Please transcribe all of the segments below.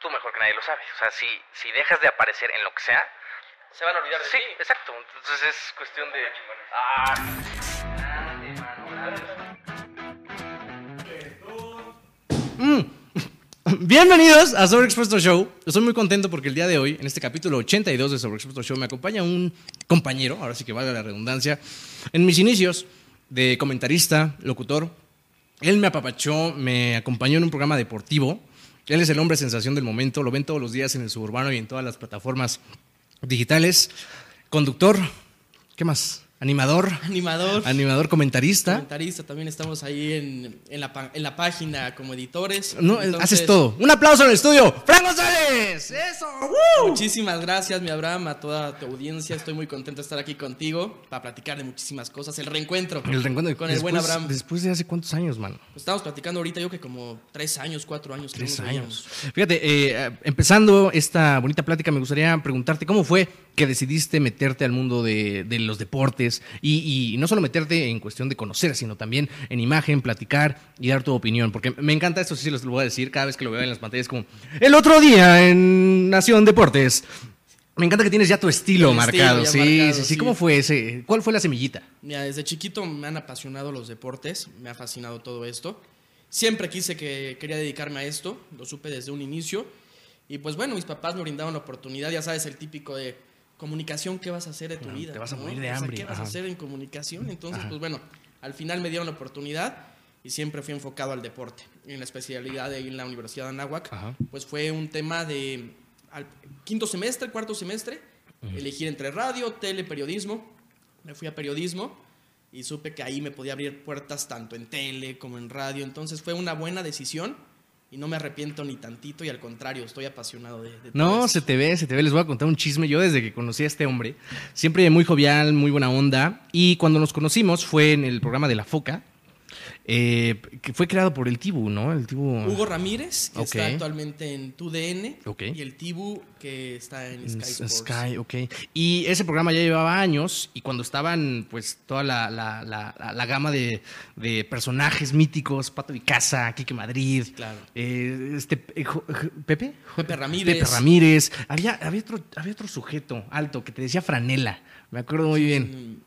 tú mejor que nadie lo sabes. O sea, si, si dejas de aparecer en lo que sea, Se van a olvidar de sí, ti. exacto. Entonces es cuestión de. Ah, grande. Bienvenidos a Sobreexpuesto Show. Estoy muy contento porque el día de hoy, en este capítulo 82 de Sobreexpuesto Show, me acompaña un compañero, ahora sí que valga la redundancia, en mis inicios de comentarista, locutor. Él me apapachó, me acompañó en un programa deportivo. Él es el hombre sensación del momento, lo ven todos los días en el suburbano y en todas las plataformas digitales. Conductor, ¿qué más? Animador, Animador. animador comentarista. Comentarista, también estamos ahí en, en la, en la página como editores. No, Entonces, haces todo. Un aplauso en el estudio. ¡Fran González! ¡Eso! ¡Woo! Muchísimas gracias, mi Abraham, a toda tu audiencia. Estoy muy contento de estar aquí contigo para platicar de muchísimas cosas. El reencuentro. El reencuentro con el buen Abraham. Después de hace cuántos años, mano. Pues estamos platicando ahorita, yo que como tres años, cuatro años. Tres años. Fíjate, eh, empezando esta bonita plática, me gustaría preguntarte cómo fue que decidiste meterte al mundo de, de los deportes y, y no solo meterte en cuestión de conocer, sino también en imagen, platicar y dar tu opinión. Porque me encanta esto, sí, lo voy a decir cada vez que lo veo en las pantallas, como el otro día en Nación Deportes. Me encanta que tienes ya tu estilo marcado. estilo sí, marcado, sí, sí. sí. ¿Cómo fue ese? ¿Cuál fue la semillita? Mira, desde chiquito me han apasionado los deportes, me ha fascinado todo esto. Siempre quise que quería dedicarme a esto, lo supe desde un inicio. Y pues bueno, mis papás me brindaron la oportunidad, ya sabes, el típico de comunicación, ¿qué vas a hacer de tu vida? te vas a morir de O sea, hambre, ¿Qué vas a hacer en comunicación? Entonces, Ajá. pues bueno, al final me dieron la oportunidad y siempre fui enfocado al deporte. En la especialidad de en la Universidad de Anáhuac, Ajá. pues fue un tema de al quinto semestre, cuarto semestre, elegir entre radio, tele, periodismo. Me fui a periodismo y supe que ahí me podía abrir puertas tanto en tele como en radio. Entonces fue una buena decisión y no me arrepiento ni tantito y al contrario, estoy apasionado de, de todo No, se te ve, se te ve. Les voy a contar un chisme. Yo desde que conocí a este hombre, siempre muy jovial, muy buena onda. Y cuando nos conocimos fue en el programa de La Foca, eh, que fue creado por el Tibu, ¿no? El Tibu... Hugo Ramírez, que está actualmente en TUDN, Ok. y el Tibu, que está en Sky Sports. Sky, ok. Y ese programa ya llevaba años y cuando estaban pues toda la, la- la- la- gama de, de personajes míticos, Pato Casa, Quique Madrid, Claro. eh, este eh, Pepe, Pepe Ramírez. Pepe Ramírez, había, había, otro, había otro sujeto alto que te decía Franela, me acuerdo muy bien.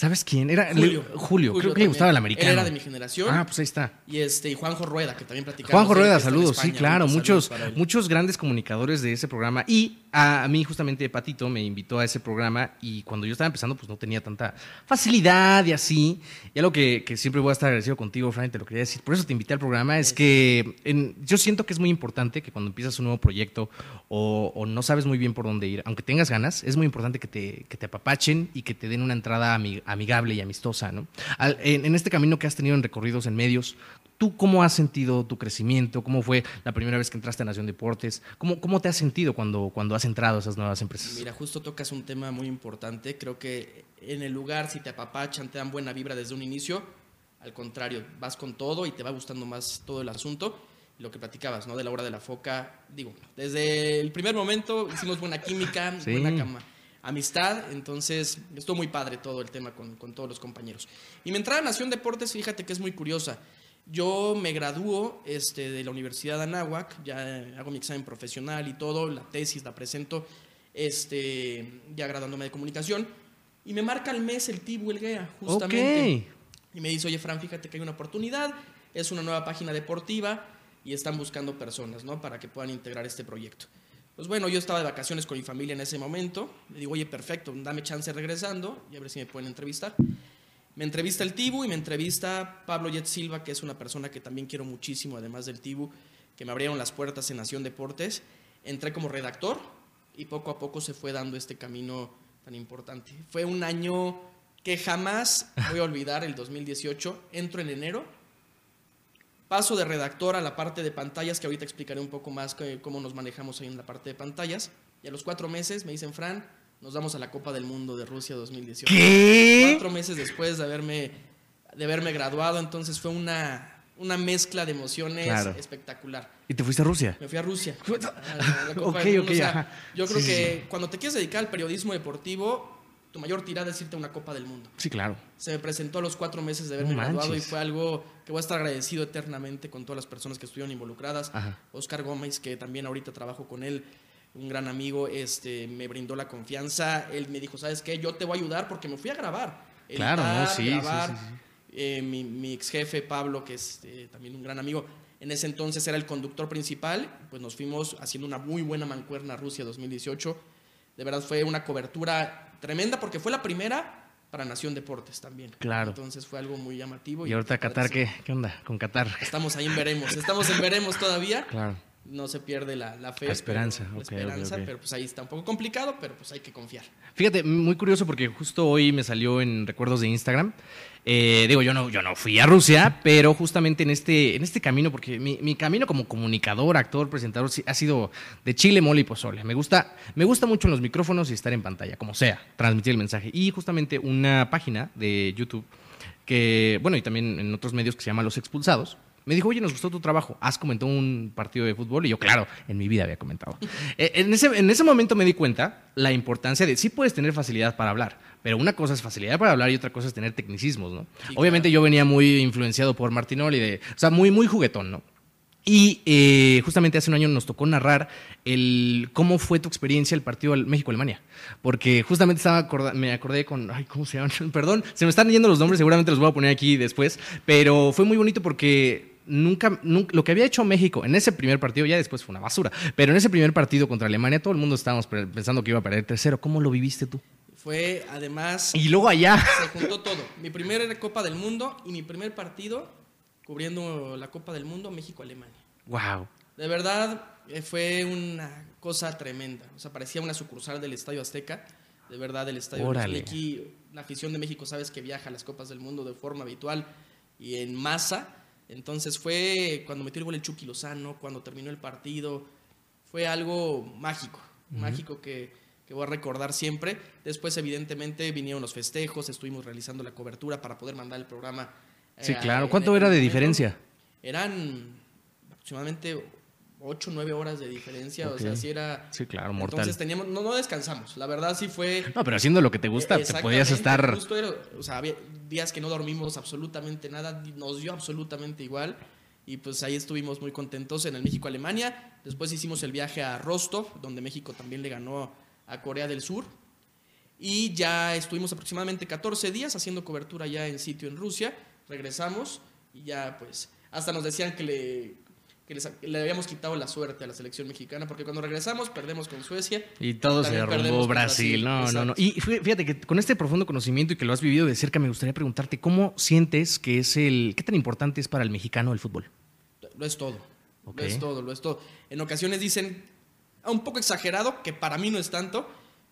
¿Sabes quién? Era Julio. Le- Julio, creo que le también. gustaba el americano. Él era de mi generación. Ah, pues ahí está. Y este, y Juanjo Rueda, que también platicamos. Juanjo Rueda, saludos, sí, claro, muchos, muchos grandes comunicadores de ese programa. Y a, mí, justamente, Patito me invitó a ese programa y cuando yo estaba empezando, pues no tenía tanta facilidad y así. Y algo que, que siempre voy a estar agradecido contigo, Fran, te lo quería decir. Por eso te invité al programa. Es que yo siento que es muy importante que cuando empiezas un nuevo proyecto o, no sabes muy bien por dónde ir, aunque tengas ganas, es muy importante que te, que te apapachen y que te den una entrada ami- amigable y amistosa, ¿no? En este camino que has tenido en recorridos en medios, ¿Tú cómo has sentido tu crecimiento? ¿Cómo fue la primera vez que entraste a Nación Deportes? ¿Cómo, cómo te has sentido cuando, cuando has entrado a esas nuevas empresas? Mira, justo tocas un tema muy importante. Creo que en el lugar, si te apapachan, te dan buena vibra desde un inicio, al contrario, vas con todo y te va gustando más todo el asunto. Lo que platicabas, ¿no? De la hora de la foca. Digo, desde el primer momento hicimos buena química, Sí. buena cama, amistad. Entonces, estuvo muy padre todo el tema con, con todos los compañeros. Y mi entrada a Nación Deportes, fíjate que es muy curiosa. Yo me gradúo este, de la Universidad de Anáhuac, ya hago mi examen profesional y todo, la tesis la presento, este, ya graduándome de comunicación, y me marca el mes el Tibu Elguea, justamente. Y me dice, oye, Fran, fíjate que hay una oportunidad, es una nueva página deportiva y están buscando personas, ¿no? Para que puedan integrar este proyecto. Pues bueno, yo estaba de vacaciones con mi familia en ese momento. Le digo, oye, perfecto, dame chance regresando y a ver si me pueden entrevistar. Me entrevista el Tibu y me entrevista Pablo Jet Silva, que es una persona que también quiero muchísimo, además del Tibu, que me abrieron las puertas en Nación Deportes. Entré como redactor y poco a poco se fue dando este camino tan importante. Fue un año que jamás voy a olvidar, el 2018. Entro en enero, paso de redactor a la parte de pantallas, que ahorita explicaré un poco más que- cómo nos manejamos ahí en la parte de pantallas. Y a los cuatro meses me dicen, Fran, nos vamos a la Copa del Mundo de Rusia 2018 ¿Qué? cuatro meses después de haberme, de haberme graduado, entonces fue una, una mezcla de emociones Claro. espectacular. ¿Y te fuiste a Rusia? Me fui a Rusia. a la Copa Ok, del Mundo. ok, O sea, ajá. Yo creo Sí, sí, que cuando te quieres dedicar al periodismo deportivo, tu mayor tirada es irte a una Copa del Mundo. Sí, claro. Se me presentó a los cuatro meses de haberme No graduado y fue algo que voy a estar agradecido eternamente con todas las personas que estuvieron involucradas. Ajá. Oscar Gómez, que también ahorita trabajo con él, un gran amigo, este, me brindó la confianza. Él me dijo, ¿sabes qué? Yo te voy a ayudar porque me fui a grabar. Claro, ¿no? Sí, grabar. sí, sí. Eh, mi, mi ex jefe, Pablo, que es eh, también un gran amigo, en ese entonces era el conductor principal, pues nos fuimos haciendo una muy buena mancuerna Rusia 2018. De verdad fue una cobertura tremenda porque fue la primera para Nación Deportes también. Claro. Entonces fue algo muy llamativo. Y ahorita Qatar. ¿qué, ¿qué onda con Qatar? Estamos ahí en veremos. Estamos en veremos todavía. Claro. No se pierde la, la fe. La esperanza, pero- la esperanza, pero pues ahí está un poco complicado, pero pues hay que confiar. Fíjate, muy curioso porque justo hoy me salió en recuerdos de Instagram. Eh, digo, yo no, yo no fui a Rusia, pero justamente en este, en este camino, porque mi, mi camino como comunicador, actor, presentador, ha sido de chile, mole y pozole. Me gusta, me gusta mucho en los micrófonos y estar en pantalla, como sea, transmitir el mensaje. Y justamente una página de YouTube que, bueno, y también en otros medios que se llama Los Expulsados, me dijo, oye, nos gustó tu trabajo, has comentado un partido de fútbol y yo, claro, en mi vida había comentado. Eh, en, ese, en ese momento me di cuenta la importancia de, sí puedes tener facilidad para hablar, pero una cosa es facilidad para hablar y otra cosa es tener tecnicismos, ¿no? Sí, Obviamente yo venía muy influenciado por Martinoli, de, o sea, muy, muy juguetón, ¿no? Y eh, justamente hace un año nos tocó narrar el cómo fue tu experiencia el partido al- México-Alemania. Porque justamente estaba acorda- me acordé con. Ay, ¿cómo se llaman? Perdón, se me están yendo los nombres, seguramente los voy a poner aquí después. Pero fue muy bonito porque nunca, nunca. Lo que había hecho México en ese primer partido, ya después fue una basura. Pero en ese primer partido contra Alemania, todo el mundo estábamos pensando que iba a perder 3-0. ¿Cómo lo viviste tú? Fue además, Y luego allá. se juntó todo. Mi primera Copa del Mundo y mi primer partido cubriendo la Copa del Mundo México-Alemania. ¡Wow! De verdad, eh, fue una cosa tremenda. O sea, parecía una sucursal del Estadio Azteca. De verdad, el Estadio. Aquí, la afición de México, sabes que viaja a las Copas del Mundo de forma habitual y en masa. Entonces fue cuando metió el gol el Chucky Lozano, cuando terminó el partido. Fue algo mágico, mágico que, que voy a recordar siempre. Después, evidentemente, vinieron los festejos, estuvimos realizando la cobertura para poder mandar el programa. Sí, eh, claro. ¿Cuánto era de diferencia? Eran aproximadamente 8 o 9 horas de diferencia, o sea, sí era... Sí, claro, mortal. Entonces teníamos, no, no descansamos, la verdad sí fue... No, pero haciendo lo que te gusta, te podías estar. justo era- o sea, había días que no dormimos absolutamente nada, nos dio absolutamente igual. Y pues ahí estuvimos muy contentos en el México-Alemania. Después hicimos el viaje a Rostov, donde México también le ganó a Corea del Sur. Y ya estuvimos aproximadamente 14 días haciendo cobertura ya en sitio en Rusia. Regresamos y ya pues hasta nos decían que le, que les- le habíamos quitado la suerte a la selección mexicana, porque cuando regresamos perdemos con Suecia. Y todo se derrumbó Brasil. Brasil, No, no, no. Y fí- fíjate que con este profundo conocimiento y que lo has vivido de cerca, me gustaría preguntarte cómo sientes que es el. ¿Qué tan importante es para el mexicano el fútbol? Lo es todo. Ok. Lo es todo, lo es todo. En ocasiones dicen, ah, un poco exagerado, que para mí no es tanto,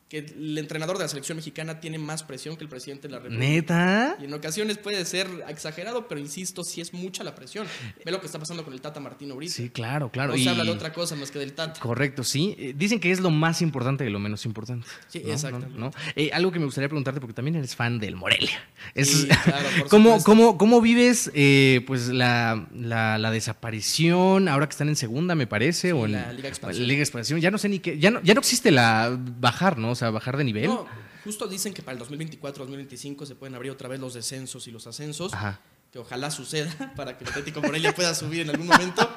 que el entrenador de la selección mexicana tiene más presión que el presidente de la República. ¿Neta? Y en ocasiones puede ser exagerado, pero insisto, sí es mucha la presión. Ve lo que está pasando con el Tata Martino ahorita. Sí, claro, claro. no y- se habla de otra cosa más que del Tata. Correcto, sí. Eh, Dicen que es lo más importante de lo menos importante. Sí, ¿no? exactamente. ¿No? Eh, algo que me gustaría preguntarte, porque también eres fan del Morelia. Es- Sí, claro, por ¿Cómo, cómo, cómo vives eh, pues la, la- la desaparición ahora que están en segunda, me parece? Sí, o en la Liga Expansión. la Liga Expansión. Ya no sé ni qué. Ya no, ya no existe la bajar, ¿no? O sea, bajar de nivel. No, justo dicen que para el 2024-2025 se pueden abrir otra vez los descensos y los ascensos. Ajá. que ojalá suceda para que el Atlético Morelia pueda subir en algún momento.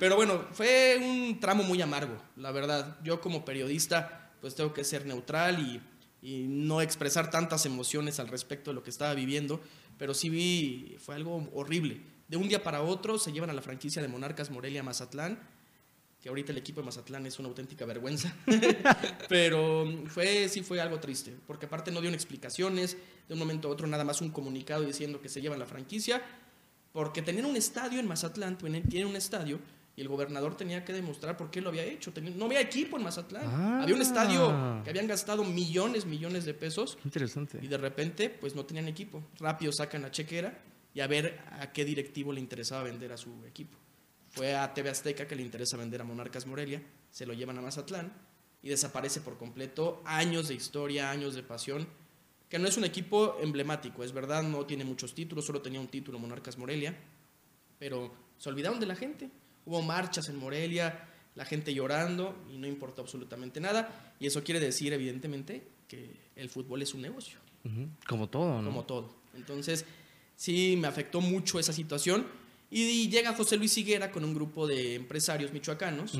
Pero bueno, fue un tramo muy amargo, la verdad. Yo como periodista, pues tengo que ser neutral y, y no expresar tantas emociones al respecto de lo que estaba viviendo, pero sí vi, fue algo horrible. De un día para otro se llevan a la franquicia de Monarcas Morelia a Mazatlán, que ahorita el equipo de Mazatlán es una auténtica vergüenza. Pero fue, sí fue algo triste, porque aparte no dieron explicaciones, de un momento a otro nada más un comunicado diciendo que se llevan la franquicia, porque tenían un estadio en Mazatlán, tienen un estadio, y el gobernador tenía que demostrar por qué lo había hecho. No había equipo en Mazatlán. Ah. Había un estadio que habían gastado millones, millones de pesos, Interesante. y de repente pues no tenían equipo. Rápido sacan la chequera y a ver a qué directivo le interesaba vender a su equipo. Fue a TV Azteca que le interesa vender a Monarcas Morelia, se lo llevan a Mazatlán y desaparece por completo años de historia, años de pasión, que no es un equipo emblemático, es verdad, no tiene muchos títulos, solo tenía un título Monarcas Morelia, pero se olvidaron de la gente. Hubo marchas en Morelia, la gente llorando y no importa absolutamente nada. Y eso quiere decir, evidentemente, que el fútbol es un negocio. Como todo, ¿no? como todo. Entonces, sí, me afectó mucho esa situación. Y llega José Luis Higuera con un grupo de empresarios michoacanos.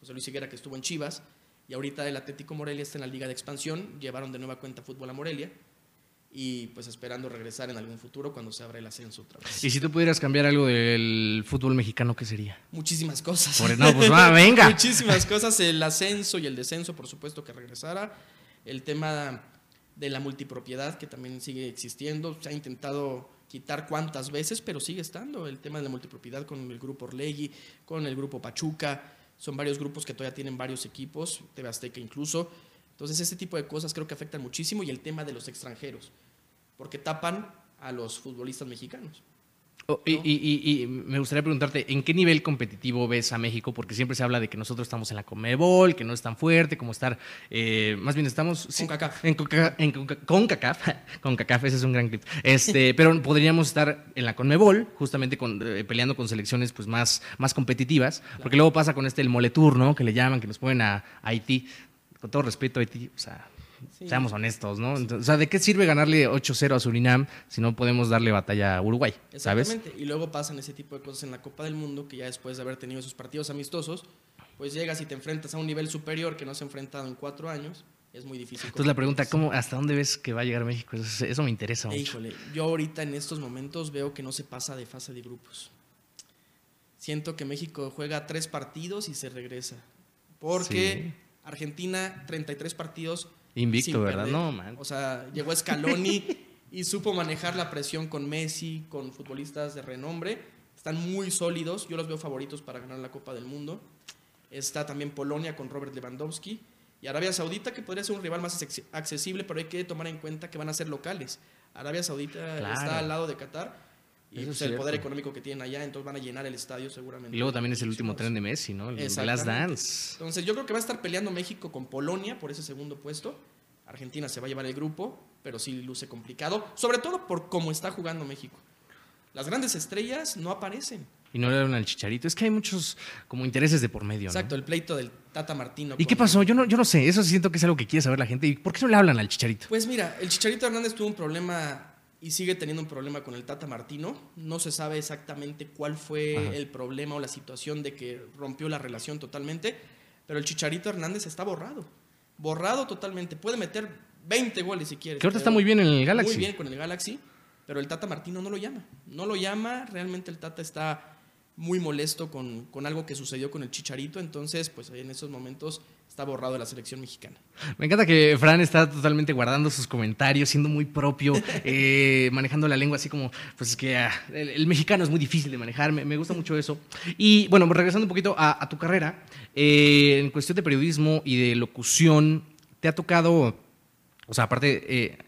José Luis Higuera que estuvo en Chivas. Y ahorita el Atlético Morelia está en la Liga de Expansión. Llevaron de nueva cuenta fútbol a Morelia. Y pues esperando regresar en algún futuro cuando se abra el ascenso otra vez. Y si tú pudieras cambiar algo del fútbol mexicano, ¿qué sería? Muchísimas cosas. Por- no, pues va, venga. Muchísimas cosas. El ascenso y el descenso, por supuesto, que regresara. El tema de la multipropiedad, que también sigue existiendo. Se ha intentado quitar cuantas veces, pero sigue estando. El tema de la multipropiedad con el grupo Orlegui, con el grupo Pachuca. Son varios grupos que todavía tienen varios equipos, TV Azteca incluso. Entonces, ese tipo de cosas creo que afectan muchísimo. Y el tema de los extranjeros, porque tapan a los futbolistas mexicanos. Oh, y, y- y- y me gustaría preguntarte, ¿en qué nivel competitivo ves a México? Porque siempre se habla de que nosotros estamos en la Comebol, que no es tan fuerte como estar, eh, más bien estamos... sí, CONCACAF. En, Conca- en Conca- CONCACAF, CONCACAF, ese es un gran clip. Este, pero podríamos estar en la Conmebol, justamente con, eh, peleando con selecciones pues, más, más competitivas, porque luego pasa con este el Moletour, ¿no? Que le llaman, que nos ponen a, a Haití. Con todo respeto, Haití, o sea... Sí. Seamos honestos, ¿no? Entonces, o sea, ¿de qué sirve ganarle 8-0 a Surinam si no podemos darle batalla a Uruguay? ¿Sabes? Exactamente. Y luego pasan ese tipo de cosas en la Copa del Mundo, que ya después de haber tenido esos partidos amistosos, pues llegas y te enfrentas a un nivel superior que no se ha enfrentado en cuatro años. Es muy difícil. Entonces la pregunta. ¿cómo, ¿hasta dónde ves que va a llegar México? Eso, eso me interesa mucho. híjole, yo ahorita en estos momentos veo que no se pasa de fase de grupos. Siento que México juega tres partidos y se regresa. Porque Argentina, 33 partidos. Invicto, ¿verdad? perder. No, man. O sea, llegó Scaloni y supo manejar la presión con Messi, con futbolistas de renombre. Están muy sólidos. Yo los veo favoritos para ganar la Copa del Mundo. Está también Polonia con Robert Lewandowski. Y Arabia Saudita, que podría ser un rival más acce- accesible, pero hay que tomar en cuenta que van a ser locales. Arabia Saudita Claro. está al lado de Qatar. Y pues, es el poder económico que tienen allá, entonces van a llenar el estadio seguramente. Y luego también es el último tren de Messi, ¿no? El Last. Dance. Entonces yo creo que va a estar peleando México con Polonia por ese segundo puesto. Argentina se va a llevar el grupo, pero sí luce complicado, sobre todo por cómo está jugando México. Las grandes estrellas no aparecen. Y no le dieron al chicharito. Es que hay muchos como intereses de por medio, ¿no? Exacto, el pleito del Tata Martino. ¿Y qué pasó? Yo no, yo no sé. Eso siento que es algo que quiere saber la gente. ¿Y por qué no le hablan al chicharito? Pues mira, el Chicharito Hernández tuvo un problema y sigue teniendo un problema con el Tata Martino. No se sabe exactamente cuál fue Ajá. el problema o la situación de que rompió la relación totalmente, pero el Chicharito Hernández está borrado. Borrado totalmente. Puede meter 20 goles si quiere. Que ahorita está muy bien en el Galaxy. Muy bien con el Galaxy, pero el Tata Martino no lo llama. No lo llama, realmente el Tata está muy molesto con, con algo que sucedió con el Chicharito, entonces pues en esos momentos está borrado de la selección mexicana. Me encanta que Fran está totalmente guardando sus comentarios, siendo muy propio, eh, manejando la lengua así como, pues es que ah, el, el mexicano es muy difícil de manejar, me, me gusta mucho eso. Y bueno, regresando un poquito a, a tu carrera, eh, en cuestión de periodismo y de locución, ¿te ha tocado, o sea, aparte, eh,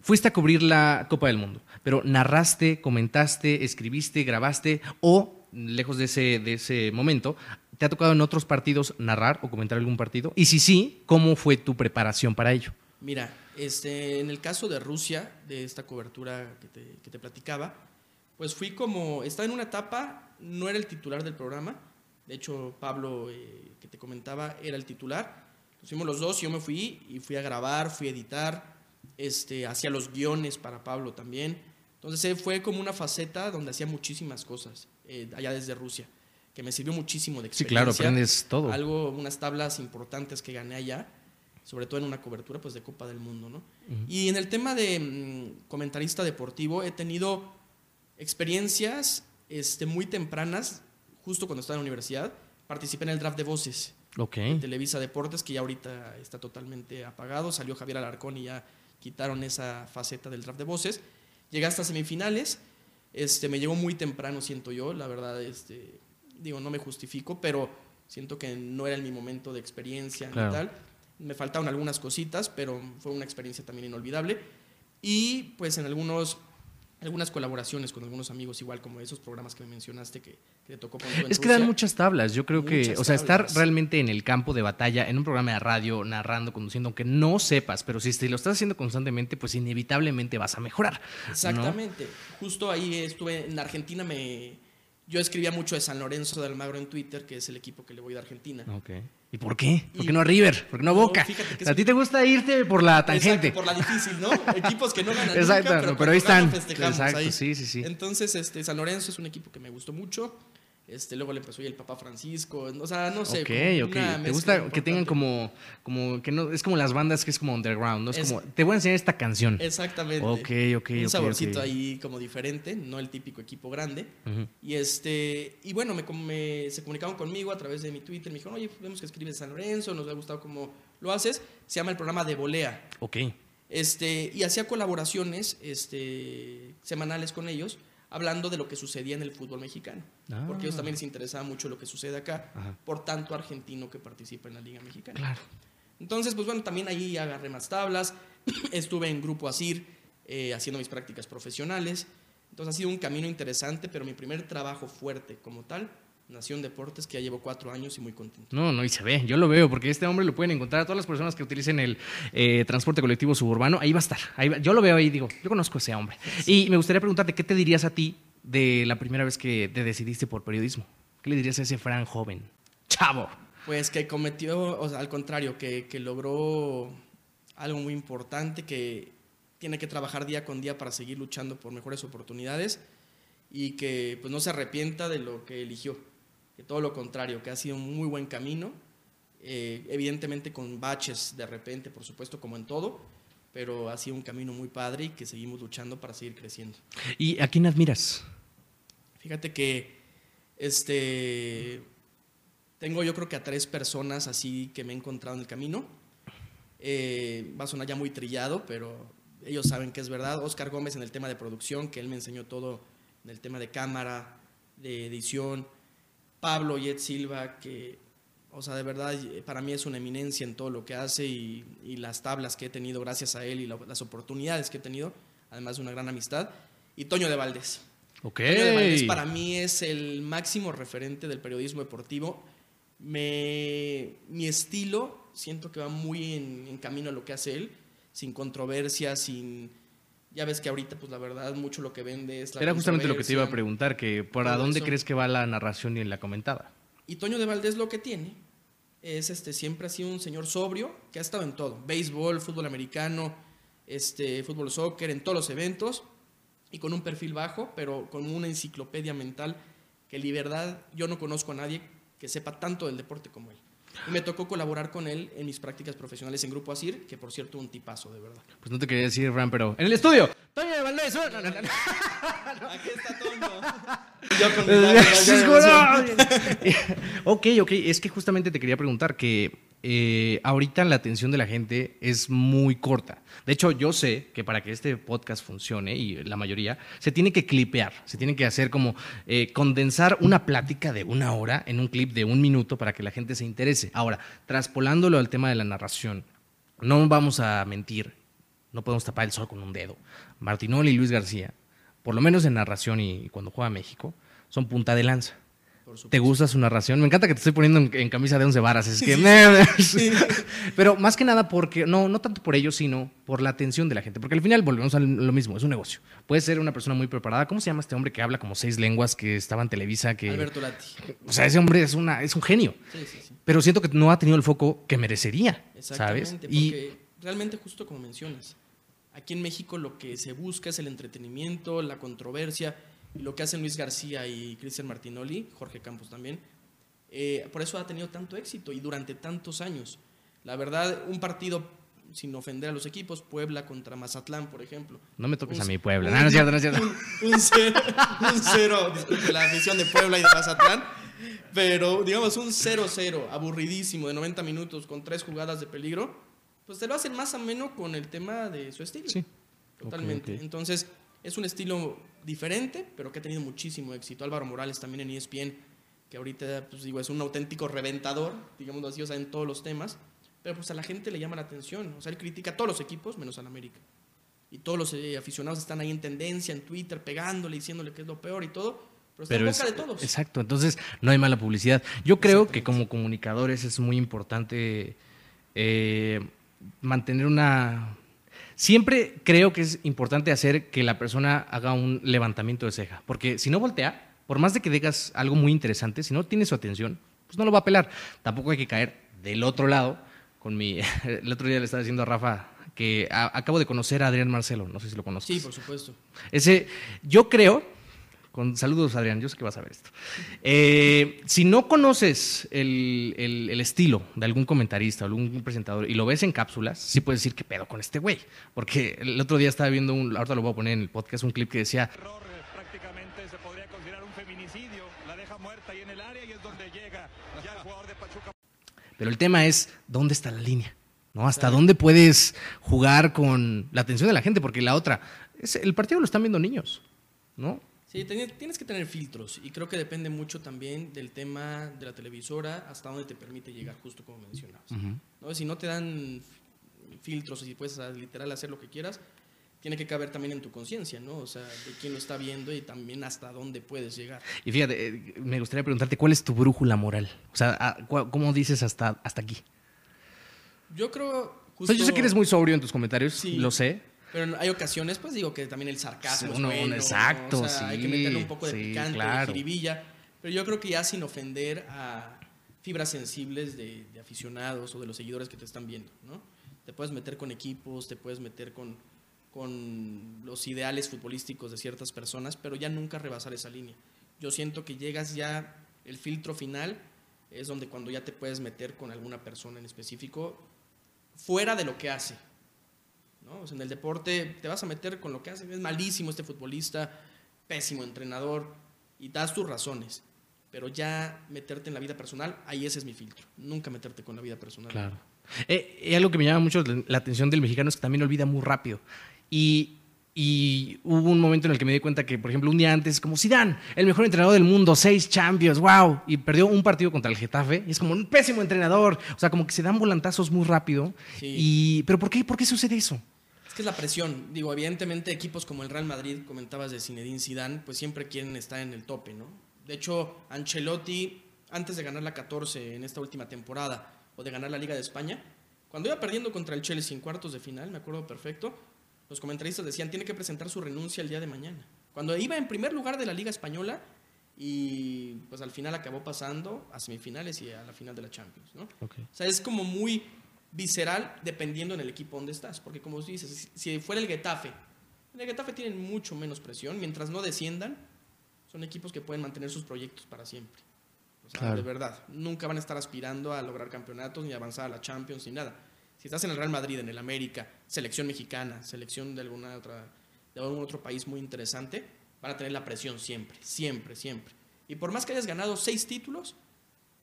fuiste a cubrir la Copa del Mundo, pero narraste, comentaste, escribiste, grabaste o, lejos de ese, de ese momento, ¿te ha tocado en otros partidos narrar o comentar algún partido? Y si sí, ¿cómo fue tu preparación para ello? Mira, este, en el caso de Rusia, de esta cobertura que te, que te platicaba, pues fui como, estaba en una etapa, no era el titular del programa, de hecho Pablo, eh, que te comentaba, era el titular, Nos fuimos los dos, yo me fui y fui a grabar, fui a editar, este, hacía los guiones para Pablo también, entonces eh, fue como una faceta donde hacía muchísimas cosas, eh, allá desde Rusia, que me sirvió muchísimo de Sí, experiencia. claro, aprendes todo. Algo, unas tablas importantes que gané allá, sobre todo en una cobertura pues, de Copa del Mundo. ¿no? Y en el tema de mm, comentarista deportivo he tenido experiencias este, muy tempranas, justo cuando estaba en la universidad. Participé en el draft de voces Ok. de Televisa Deportes, que ya ahorita está totalmente apagado. Salió Javier Alarcón y ya quitaron esa faceta del draft de voces. Llegué hasta semifinales. Este, me llegó muy temprano, siento yo. La verdad, este, digo, no me justifico, pero siento que no era en mi momento de experiencia Claro. y tal. Me faltaron algunas cositas, pero fue una experiencia también inolvidable. Y pues en algunos, algunas colaboraciones con algunos amigos, igual como esos programas que me mencionaste que, que te tocó en Es que dan muchas tablas. Yo creo que, o sea, estar realmente en el campo de batalla, en un programa de radio, narrando, conduciendo, aunque no sepas, pero si te lo estás haciendo constantemente, pues inevitablemente vas a mejorar. ¿no? Exactamente. Justo ahí estuve en Argentina, me, yo escribía mucho de San Lorenzo de Almagro en Twitter, que es el equipo que le voy de Argentina. Ok. ¿Y por qué? ¿Por qué no a River? ¿Por qué no a No, Boca? que a ti te gusta irte por la tangente. Exacto, por la difícil, ¿no? Equipos que no ganan Exacto, nunca, no, pero, pero ahí están. Exacto, ahí. sí, sí, sí. Entonces, este, San Lorenzo es un equipo que me gustó mucho. Este, luego le empezó el Papa Francisco. O sea, no sé. ok, ok. ¿Te gusta que tengan como, como, que no, es como las bandas que es como underground, ¿no? Es, Es- como, te voy a enseñar esta canción. Exactamente. Ok, ok, Un saborcito ahí como diferente, no el típico equipo grande. Y este y bueno, me, se comunicaron conmigo a través de mi Twitter. Me dijeron, oye, vemos que escribes San Lorenzo, nos ha gustado cómo lo haces. Se llama el programa de Volea. Ok. Este, y hacía colaboraciones este, semanales con ellos, hablando de lo que sucedía en el fútbol mexicano. Ah. Porque a ellos también les interesaba mucho lo que sucede acá, Ajá. por tanto argentino que participa en la Liga Mexicana. Claro. Entonces, pues bueno, también ahí agarré más tablas, estuve en Grupo Asir eh, haciendo mis prácticas profesionales. Entonces ha sido un camino interesante, pero mi primer trabajo fuerte como tal, Nación Deportes, que ya llevo cuatro años y muy contento. No, no, y se ve, yo lo veo, porque este hombre lo pueden encontrar a todas las personas que utilicen el eh, transporte colectivo suburbano, ahí va a estar, ahí va- yo lo veo ahí, digo, yo conozco a ese hombre. Y me gustaría preguntarte, ¿qué te dirías a ti de la primera vez que te decidiste por periodismo? ¿Qué le dirías a ese Fran joven? Chavo. Pues que cometió, o sea, al contrario, que, que logró algo muy importante, que tiene que trabajar día con día para seguir luchando por mejores oportunidades y que pues no se arrepienta de lo que eligió, que todo lo contrario, que ha sido un muy buen camino, eh, evidentemente con baches de repente, por supuesto, como en todo, pero ha sido un camino muy padre y que seguimos luchando para seguir creciendo. ¿Y a quién admiras? Fíjate que este tengo yo creo que a tres personas así que me he encontrado en el camino. Eh, va a sonar ya muy trillado, pero ellos saben que es verdad. Oscar Gómez en el tema de producción, que él me enseñó todo en el tema de cámara, de edición. Pablo Yet Silva, que, o sea, de verdad para mí es una eminencia en todo lo que hace y, y las tablas que he tenido gracias a él y la- las oportunidades que he tenido, además de una gran amistad. Y Toño de Valdés. Ok. Toño de Valdés para mí es el máximo referente del periodismo deportivo. Me, mi estilo siento que va muy en, en camino a lo que hace él, sin controversia, sin... Ya ves que ahorita, pues la verdad, mucho lo que vende es la Era justamente lo que te iba a preguntar, que ¿para dónde eso. crees que va la narración y la comentada? Y Toño de Valdés lo que tiene es este siempre ha sido un señor sobrio que ha estado en todo, béisbol, fútbol americano, este fútbol soccer, en todos los eventos y con un perfil bajo, pero con una enciclopedia mental que de verdad yo no conozco a nadie que sepa tanto del deporte como él. Y me tocó colaborar con él en mis prácticas profesionales en Grupo Asir, que por cierto un tipazo, de verdad. Pues no te quería decir, Fran, pero en el estudio. Toño de Valdés. no, no, no, no. Aquí está Toño. yo con mi ok, ok. Es que justamente te quería preguntar que eh, ahorita la atención de la gente es muy corta. De hecho, yo sé que para que este podcast funcione, y la mayoría, se tiene que clipear, se tiene que hacer como eh, condensar una plática de una hora en un clip de un minuto para que la gente se interese. Ahora, traspolándolo al tema de la narración, no vamos a mentir, no podemos tapar el sol con un dedo. Martinoli y Luis García, por lo menos en narración y cuando juega México, son punta de lanza. ¿Te gusta su narración? Me encanta que te estoy poniendo en, en camisa de once varas. Es que. Pero más que nada porque. No, no tanto por ello, sino por la atención de la gente. Porque al final volvemos a lo mismo, es un negocio. Puede ser una persona muy preparada. ¿Cómo se llama este hombre que habla como seis lenguas que estaba en Televisa? Que, Alberto Lati. O sea, ese hombre es, una, es un genio. Sí, sí, sí. Pero siento que no ha tenido el foco que merecería. ¿Sabes? Exactamente, Y porque realmente justo como mencionas, aquí en México lo que se busca es el entretenimiento, la controversia, y lo que hacen Luis García y Cristian Martinoli, Jorge Campos también, eh, por eso ha tenido tanto éxito y durante tantos años. La verdad, un partido, sin ofender a los equipos, Puebla contra Mazatlán, por ejemplo. no me toques Un- a mi Puebla. un- No, no es cierto, no es cierto. Un, un cero, un cero, disculpe la afición de Puebla y de Mazatlán, pero digamos un 0-0, aburridísimo, de 90 minutos, con tres jugadas de peligro, pues te lo hacen más ameno con el tema de su estilo. Sí. Totalmente. Entonces, es un estilo diferente, pero que ha tenido muchísimo éxito. Álvaro Morales también en ESPN, que ahorita, pues digo, es un auténtico reventador, digamos así, o sea, en todos los temas, pero pues a la gente le llama la atención. O sea, él critica a todos los equipos, menos al América. Y todos los eh, aficionados están ahí en tendencia, en Twitter, pegándole, diciéndole que es lo peor y todo, pero está Pero en es, boca de todos. exacto, entonces no hay mala publicidad. Yo creo que como comunicadores es muy importante eh, mantener una... Siempre creo que es importante hacer que la persona haga un levantamiento de ceja, porque si no voltea, Por más de que digas algo muy interesante, si no tiene su atención, pues no lo va a pelar. Tampoco hay que caer del otro lado. Con mi, el otro día le estaba diciendo a Rafa que a- acabo de conocer a Adrián Marcelo, no sé si lo conoces. Sí, por supuesto. Ese, yo creo, con saludos Adrián, yo sé que vas a ver esto. Eh, si no conoces el, el- el estilo de algún comentarista o algún presentador y lo ves en cápsulas, sí puedes decir qué pedo con este güey. Porque el otro día estaba viendo un, ahorita lo voy a poner en el podcast, un clip que decía, error prácticamente se podría considerar un feminicidio. La deja muerta en el área y es donde llega ya el jugador de Pachuca. pero el tema es, ¿dónde está la línea? ¿No? ¿Hasta dónde puedes jugar con la atención de la gente? Porque la otra, es- el partido lo están viendo niños, ¿no? Sí, tienes que tener filtros y creo que depende mucho también del tema de la televisora hasta dónde te permite llegar, justo como mencionabas. ¿No? Si no te dan filtros y puedes ah, literal hacer lo que quieras, tiene que caber también en tu conciencia, ¿no? O sea, de quién lo está viendo y también hasta dónde puedes llegar. Y fíjate, eh, me gustaría preguntarte, ¿cuál es tu brújula moral? O sea, ah, ¿cómo dices hasta, hasta aquí? Yo creo O justo... sea, yo sé que eres muy sobrio en tus comentarios, Sí. lo sé. Pero hay ocasiones, pues digo que también el sarcasmo Sí, uno- es bueno. exacto, o sea, Hay que sí, meterle un poco de sí, picante, claro. de jiribilla. Pero yo creo que ya sin ofender a fibras sensibles de, de aficionados o de los seguidores que te están viendo, ¿no? Te puedes meter con equipos, te puedes meter con, con los ideales futbolísticos de ciertas personas, pero ya nunca rebasar esa línea. Yo siento que llegas ya, el filtro final es donde cuando ya te puedes meter con alguna persona en específico, fuera de lo que hace. ¿No? O sea, en el deporte te vas a meter con lo que hace. Es malísimo este futbolista, pésimo entrenador, y das tus razones. Pero ya meterte en la vida personal, ahí ese es mi filtro. Nunca meterte con la vida personal. Claro. Eh, y algo que me llama mucho la atención del mexicano es que también olvida muy rápido. Y, y hubo un momento en el que me di cuenta que, por ejemplo, un día antes, como Zidane, el mejor entrenador del mundo, seis Champions, wow, y perdió un partido contra el Getafe, y es como un pésimo entrenador. O sea, como que se dan volantazos muy rápido. Sí. Y, ¿Pero por qué, por qué sucede eso? Es que es la presión. Digo, evidentemente equipos como el Real Madrid, comentabas de Zinedine Zidane, pues siempre quieren estar en el tope, ¿no? De hecho, Ancelotti, antes de ganar la 14 en esta última temporada o de ganar la Liga de España, cuando iba perdiendo contra el Chelsea en cuartos de final, me acuerdo perfecto, los comentaristas decían, tiene que presentar su renuncia el día de mañana. Cuando iba en primer lugar de la Liga Española y pues al final acabó pasando a semifinales y a la final de la Champions, ¿no? O sea, es como muy visceral dependiendo en el equipo donde estás. Porque como dices, si- fuera el Getafe, en el Getafe tienen mucho menos presión. Mientras no desciendan, son equipos que pueden mantener sus proyectos para siempre. O sea, Claro. de verdad. Nunca van a estar aspirando a lograr campeonatos, ni avanzar a la Champions, ni nada. Si estás en el Real Madrid, en el América, selección mexicana, selección de alguna otra, de algún otro país muy interesante, van a tener la presión siempre, siempre, siempre. Y por más que hayas ganado seis títulos,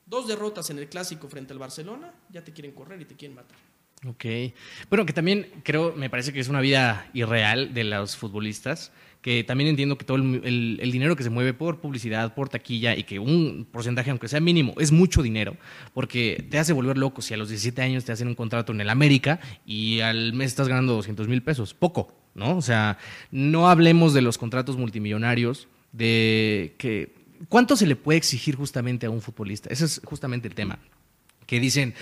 dos derrotas en el clásico frente al Barcelona, ya te quieren correr y te quieren matar. Ok. Bueno, que también creo, me parece que es una vida irreal de los futbolistas, que también entiendo que todo el, el- el dinero que se mueve por publicidad, por taquilla, y que un porcentaje, aunque sea mínimo, es mucho dinero, porque te hace volver loco si a los 17 años te hacen un contrato en el América y al mes estás ganando 200 mil pesos. Poco, ¿no? O sea, no hablemos de los contratos multimillonarios, de que... ¿Cuánto se le puede exigir justamente a un futbolista? Ese es justamente el tema que dicen,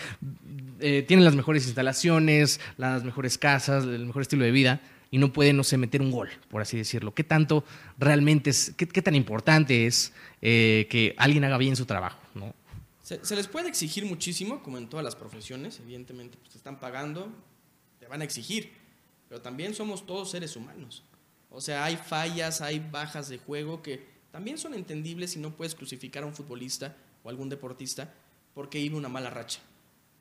eh, tienen las mejores instalaciones, las mejores casas, el mejor estilo de vida, y no pueden, no sé, meter un gol, por así decirlo. ¿Qué tanto realmente es, qué, tan importante es eh, que alguien haga bien su trabajo? ¿no? Se, se les puede exigir muchísimo, como en todas las profesiones, evidentemente, pues te están pagando, te van a exigir, pero también somos todos seres humanos. O sea, hay fallas, hay bajas de juego que también son entendibles y no puedes crucificar a un futbolista o algún deportista porque iba una mala racha.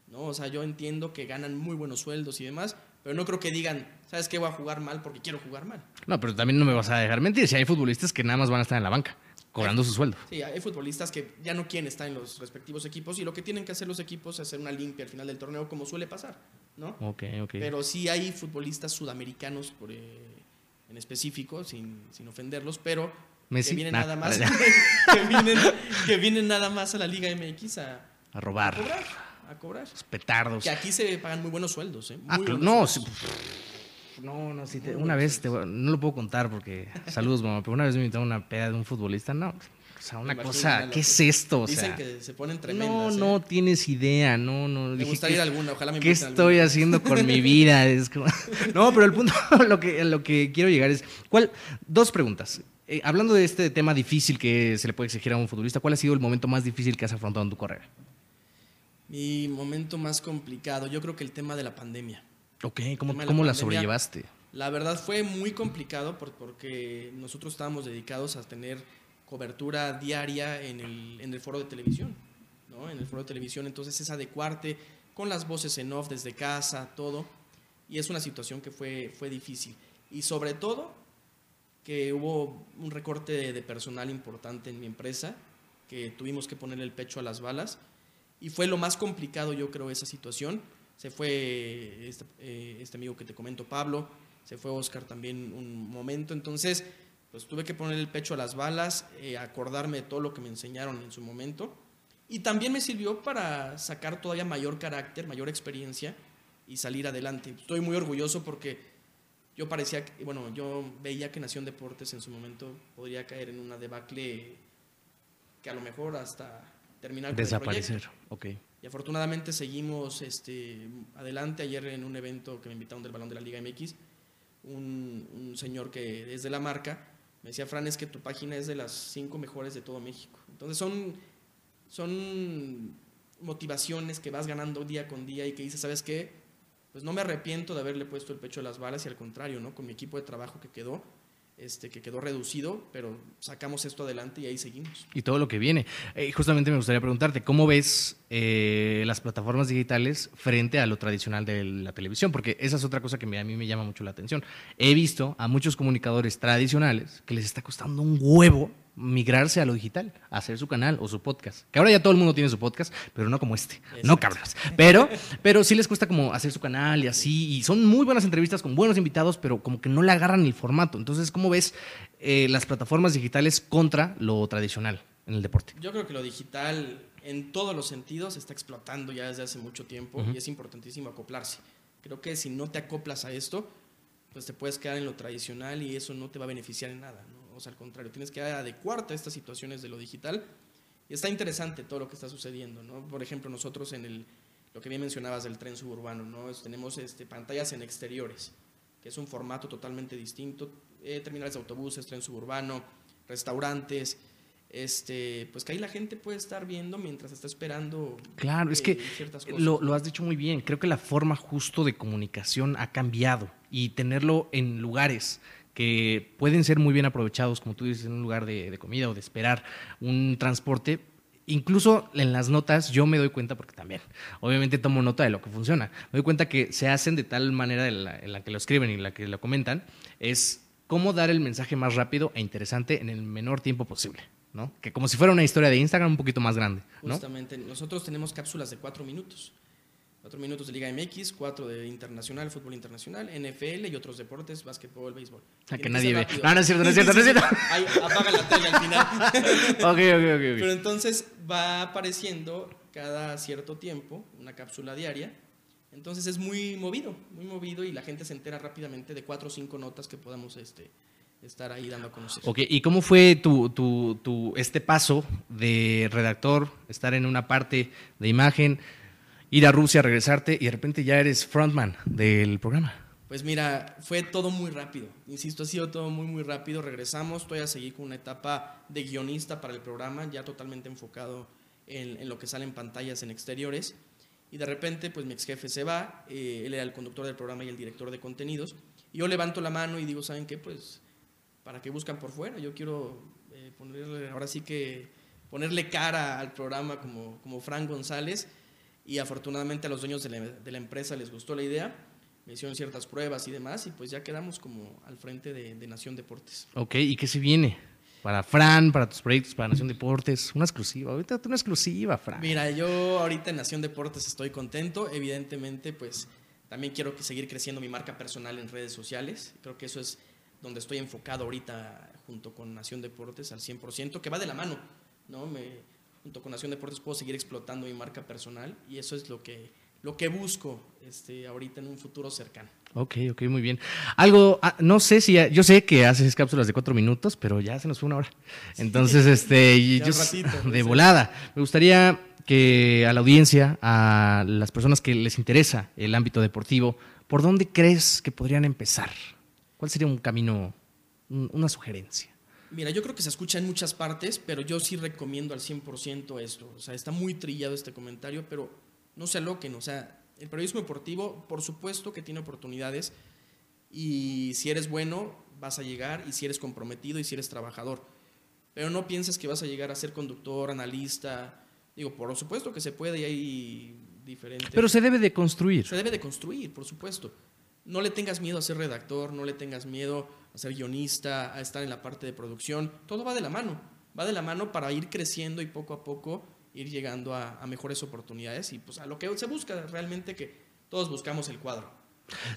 ¿no? O sea, yo entiendo que ganan muy buenos sueldos y demás, pero no creo que digan, ¿sabes qué? Voy a jugar mal porque quiero jugar mal. No, pero también no me vas a dejar mentir, si hay futbolistas que nada más van a estar en la banca, cobrando su sueldo. Sí, hay futbolistas que ya no quieren estar en los respectivos equipos y lo que tienen que hacer los equipos es hacer una limpia al final del torneo, como suele pasar, ¿no? Ok, ok. Pero sí hay futbolistas sudamericanos por, eh, en específico, sin, sin ofenderlos, pero Messi, que vienen nah, nada más que, vienen, que vienen nada más a la Liga MX a, a a robar, cobrar, a cobrar. petardos. Que aquí se pagan muy buenos sueldos, ¿eh? Ah, Muy claro, buenos no, sueldos. no, no, te- Muy una vez, te no lo puedo contar porque, saludos mamá, pero una vez me invitaron a una peda de un futbolista, no, o sea, una cosa, ¿qué ¿no? es esto? O Dicen sea, que se ponen no, tremendas. ¿eh? no tienes idea, no, no. Me dije, gustaría ¿qué- ir a alguna, ojalá me ¿Qué estoy alguna. haciendo con mi vida? Es como- No, pero el punto, lo que, lo que quiero llegar es, ¿cuál? Dos preguntas. Eh, hablando de este tema difícil que se le puede exigir a un futbolista, ¿cuál ha sido el momento más difícil que has afrontado en tu carrera? Mi momento más complicado, yo creo que el tema de la pandemia. Ok, ¿cómo, la cómo la sobrellevaste? La verdad fue muy complicado por- porque nosotros estábamos dedicados a tener cobertura diaria en el, en el foro de televisión, ¿no? En el foro de televisión, entonces es adecuarte con las voces en off desde casa, todo, y es una situación que fue, fue difícil. Y sobre todo, que hubo un recorte de, personal importante en mi empresa, que tuvimos que poner el pecho a las balas, y fue lo más complicado, yo creo, esa situación. Se fue este, eh, este amigo que te comento, Pablo, se fue Oscar también un momento, entonces pues tuve que poner el pecho a las balas, eh, acordarme de todo lo que me enseñaron en su momento, y también me sirvió para sacar todavía mayor carácter, mayor experiencia y salir adelante. Estoy muy orgulloso porque yo parecía, que- bueno, yo veía que Nación Deportes en su momento podría caer en una debacle que a lo mejor hasta terminar con el Desaparecer, proyecto. ok. Y afortunadamente seguimos este, adelante. Ayer en un evento que me invitaron del Balón de la Liga MX, un, un señor que es de la marca me decía, Fran, es que tu página es de las cinco mejores de todo México. Entonces son, son motivaciones que vas ganando día con día y que dices, ¿sabes qué? Pues no me arrepiento de haberle puesto el pecho a las balas y al contrario, ¿no? Con mi equipo de trabajo que quedó, este, que quedó reducido, pero sacamos esto adelante y ahí seguimos. Y todo lo que viene. Eh, justamente me gustaría preguntarte, ¿cómo ves eh, las plataformas digitales frente a lo tradicional de la televisión? Porque esa es otra cosa que a mí me llama mucho la atención. He visto a muchos comunicadores tradicionales que les está costando un huevo migrarse a lo digital, a hacer su canal o su podcast. Que ahora ya todo el mundo tiene su podcast, pero no como este. No cabrones. Pero, pero sí les cuesta como hacer su canal y así. Y son muy buenas entrevistas con buenos invitados, pero como que no le agarran el formato. Entonces, ¿cómo ves eh, las plataformas digitales contra lo tradicional en el deporte? Yo creo que lo digital en todos los sentidos está explotando ya desde hace mucho tiempo y es importantísimo acoplarse. Creo que si no te acoplas a esto, pues te puedes quedar en lo tradicional y eso no te va a beneficiar en nada. ¿no? Sea, al contrario, tienes que adecuarte a estas situaciones de lo digital. Y está interesante todo lo que está sucediendo. ¿no? Por ejemplo, nosotros en el, lo que bien mencionabas del tren suburbano, ¿no? Es- tenemos este, pantallas en exteriores, que es un formato totalmente distinto. Eh, terminales de autobuses, tren suburbano, restaurantes este, pues que ahí la gente puede estar viendo mientras está esperando. Claro, es eh, que ciertas cosas. lo, lo has dicho muy bien. Creo que la forma justo de comunicación ha cambiado y tenerlo en lugares que pueden ser muy bien aprovechados, como tú dices, en un lugar de, comida o de esperar un transporte. Incluso en las notas yo me doy cuenta, porque también, obviamente tomo nota de lo que funciona, me doy cuenta que se hacen de tal manera en la, en la que lo escriben y en la que lo comentan, es cómo dar el mensaje más rápido e interesante en el menor tiempo posible, ¿no? Que como si fuera una historia de Instagram un poquito más grande, ¿no? Justamente, nosotros tenemos cápsulas de cuatro minutos. Cuatro minutos de Liga MX, cuatro de internacional, fútbol internacional, NFL y otros deportes, básquetbol, béisbol. Ah, que Tiene nadie ve. No, no es cierto, no es cierto, no es cierto. Ahí apaga la tele al final. ok, ok, ok. Pero entonces va apareciendo cada cierto tiempo una cápsula diaria. Entonces es muy movido, muy movido y la gente se entera rápidamente de cuatro o cinco notas que podamos este, estar ahí dando a conocer. Ok, ¿y cómo fue tu, tu, tu, este paso de redactor, estar en una parte de imagen, ir a Rusia, regresarte y de repente ya eres frontman del programa? Pues mira, fue todo muy rápido. Insisto, ha sido todo muy, muy rápido. Regresamos, estoy a seguir con una etapa de guionista para el programa, ya totalmente enfocado en, en lo que sale en pantallas en exteriores. Y de repente, pues mi ex jefe se va, eh, él era el conductor del programa y el director de contenidos. Y yo levanto la mano y digo, ¿saben qué? Pues, ¿para qué buscan por fuera? Yo quiero eh, ponerle, ahora sí que ponerle cara al programa como, como Frank González. Y afortunadamente a los dueños de la, de la empresa les gustó la idea me hicieron ciertas pruebas y demás, y pues ya quedamos como al frente de, de Nación Deportes. Ok, ¿y qué se viene? Para Fran, para tus proyectos, para Nación Deportes, una exclusiva. Ahorita una exclusiva, Fran. Mira, yo ahorita en Nación Deportes estoy contento, evidentemente pues también quiero que seguir creciendo mi marca personal en redes sociales, creo que eso es donde estoy enfocado ahorita junto con Nación Deportes al 100%, que va de la mano, ¿no? Me, junto con Nación Deportes puedo seguir explotando mi marca personal y eso es lo que, lo que busco este, ahorita en un futuro cercano. Ok, ok, muy bien. Algo, ah, no sé si, yo sé que haces cápsulas de cuatro minutos, pero ya se nos fue una hora. Entonces, este, yo, ratito, de sí. volada, me gustaría que a la audiencia, a las personas que les interesa el ámbito deportivo, ¿por dónde crees que podrían empezar? ¿Cuál sería un camino, un- una sugerencia? Mira, yo creo que se escucha en muchas partes, pero yo sí recomiendo al 100% esto. O sea, está muy trillado este comentario, pero no se aloquen. O sea, el periodismo deportivo, por supuesto que tiene oportunidades y si eres bueno, vas a llegar y si eres comprometido y si eres trabajador. Pero no pienses que vas a llegar a ser conductor, analista. Digo, por supuesto que se puede y hay diferentes... Pero se debe de construir. Se debe de construir, por supuesto. No le tengas miedo a ser redactor, no le tengas miedo a ser guionista, a estar en la parte de producción. Todo va de la mano. Va de la mano para ir creciendo y poco a poco ir llegando a, a mejores oportunidades y pues a lo que se busca realmente que todos buscamos el cuadro.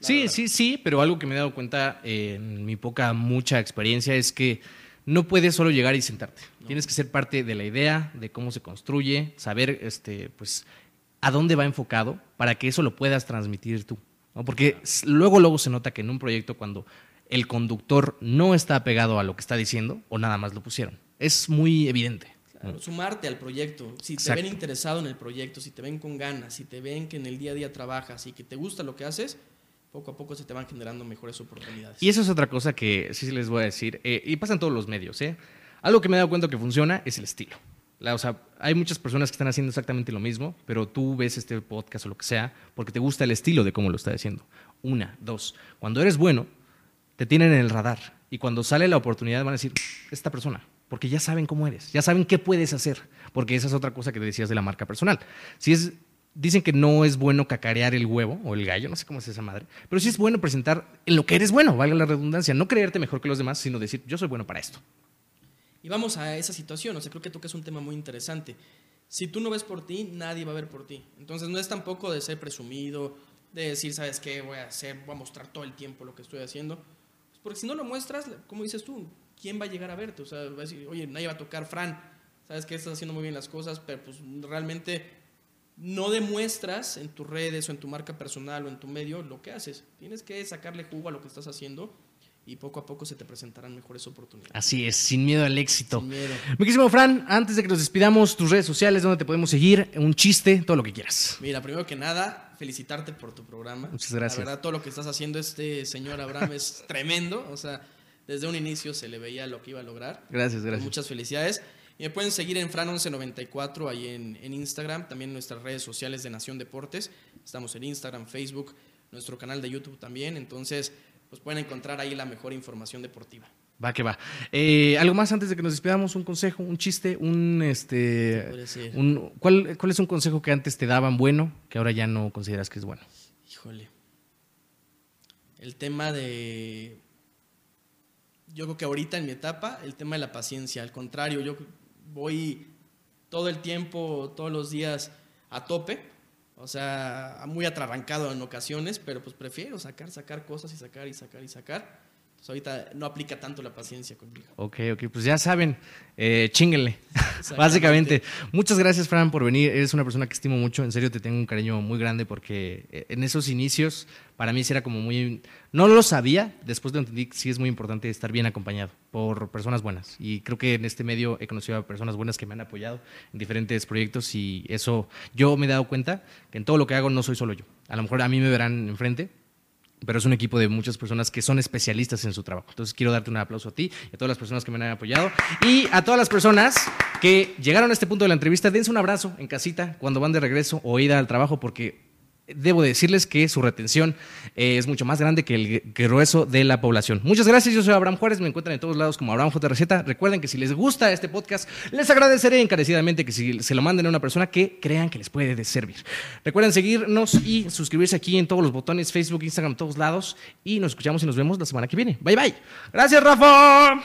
Sí, verdad. sí, sí, pero algo que me he dado cuenta eh, en mi poca, mucha experiencia es que no puedes solo llegar y sentarte. Tienes que ser parte de la idea, de cómo se construye, saber este, pues, a dónde va enfocado para que eso lo puedas transmitir tú. ¿No? Porque luego, luego se nota que en un proyecto cuando el conductor no está apegado a lo que está diciendo o nada más lo pusieron. Es muy evidente. Claro, sumarte al proyecto. Si te ven interesado en el proyecto, si te ven con ganas, si te ven que en el día a día trabajas y que te gusta lo que haces, poco a poco se te van generando mejores oportunidades. Y eso es otra cosa que sí les voy a decir, eh, y pasa en todos los medios. ¿eh? Algo que me he dado cuenta que funciona es el estilo. Hay muchas personas que están haciendo exactamente lo mismo, pero tú ves este podcast o lo que sea porque te gusta el estilo de cómo lo está haciendo. Una, dos. Cuando eres bueno, te tienen en el radar. Y cuando sale la oportunidad van a decir, esta persona, porque ya saben cómo eres, ya saben qué puedes hacer, porque esa es otra cosa que te decías de la marca personal. Si es, dicen que no es bueno cacarear el huevo o el gallo, no sé cómo es esa madre, pero sí es bueno presentar en lo que eres bueno, valga la redundancia, no creerte mejor que los demás, sino decir, yo soy bueno para esto. Y vamos a esa situación, o sea, creo que tocas un tema muy interesante. Si tú no ves por ti, nadie va a ver por ti. Entonces no es tampoco de ser presumido, de decir, ¿sabes qué? Voy a hacer, voy a mostrar todo el tiempo lo que estoy haciendo. Pues porque si no lo muestras, como dices tú, ¿quién va a llegar a verte? O sea, va a decir, oye, nadie va a tocar Fran, ¿sabes que Estás haciendo muy bien las cosas, pero pues realmente no demuestras en tus redes o en tu marca personal o en tu medio lo que haces. Tienes que sacarle jugo a lo que estás haciendo y poco a poco se te presentarán mejores oportunidades. Así es, sin miedo al éxito. Sin miedo. Mi querísimo Fran, antes de que nos despidamos, tus redes sociales, donde te podemos seguir, un chiste, todo lo que quieras. Mira, primero que nada, felicitarte por tu programa. Muchas gracias. La verdad, todo lo que estás haciendo este señor Abraham es tremendo. O sea, desde un inicio se le veía lo que iba a lograr. Gracias, gracias. muchas felicidades. Y me pueden seguir en Fran1194 ahí en, en Instagram, también en nuestras redes sociales de Nación Deportes. Estamos en Instagram, Facebook, nuestro canal de YouTube también. Entonces, pues pueden encontrar ahí la mejor información deportiva. Va que va. Eh, Algo más antes de que nos despidamos, un consejo, un chiste, un este, un, ¿cuál, ¿cuál es un consejo que antes te daban bueno que ahora ya no consideras que es bueno? Híjole. El tema de. Yo creo que ahorita en mi etapa, el tema de la paciencia. Al contrario, yo voy todo el tiempo, todos los días a tope. O sea, muy atrabancado en ocasiones, pero pues prefiero sacar, sacar cosas y sacar y sacar y sacar. Ahorita no aplica tanto la paciencia conmigo. Ok, ok, pues ya saben, eh, chinguenle, básicamente. Muchas gracias, Fran, por venir. Eres una persona que estimo mucho. En serio, te tengo un cariño muy grande porque eh, en esos inicios, para mí sí era como muy. No lo sabía, después lo entendí que sí es muy importante estar bien acompañado por personas buenas. Y creo que en este medio he conocido a personas buenas que me han apoyado en diferentes proyectos y eso yo me he dado cuenta que en todo lo que hago no soy solo yo. A lo mejor a mí me verán enfrente, pero es un equipo de muchas personas que son especialistas en su trabajo. Entonces quiero darte un aplauso a ti y a todas las personas que me han apoyado y a todas las personas que llegaron a este punto de la entrevista, dense un abrazo en casita cuando van de regreso o ir al trabajo porque debo decirles que su retención eh, es mucho más grande que el grueso de la población. Muchas gracias, yo soy Abraham Juárez, me encuentran en todos lados como Abraham J. Receta. Recuerden que si les gusta este podcast, les agradeceré encarecidamente que si se lo manden a una persona que crean que les puede servir. Recuerden seguirnos y suscribirse aquí en todos los botones, Facebook, Instagram, todos lados. Y nos escuchamos y nos vemos la semana que viene. Bye bye. Gracias, Rafa.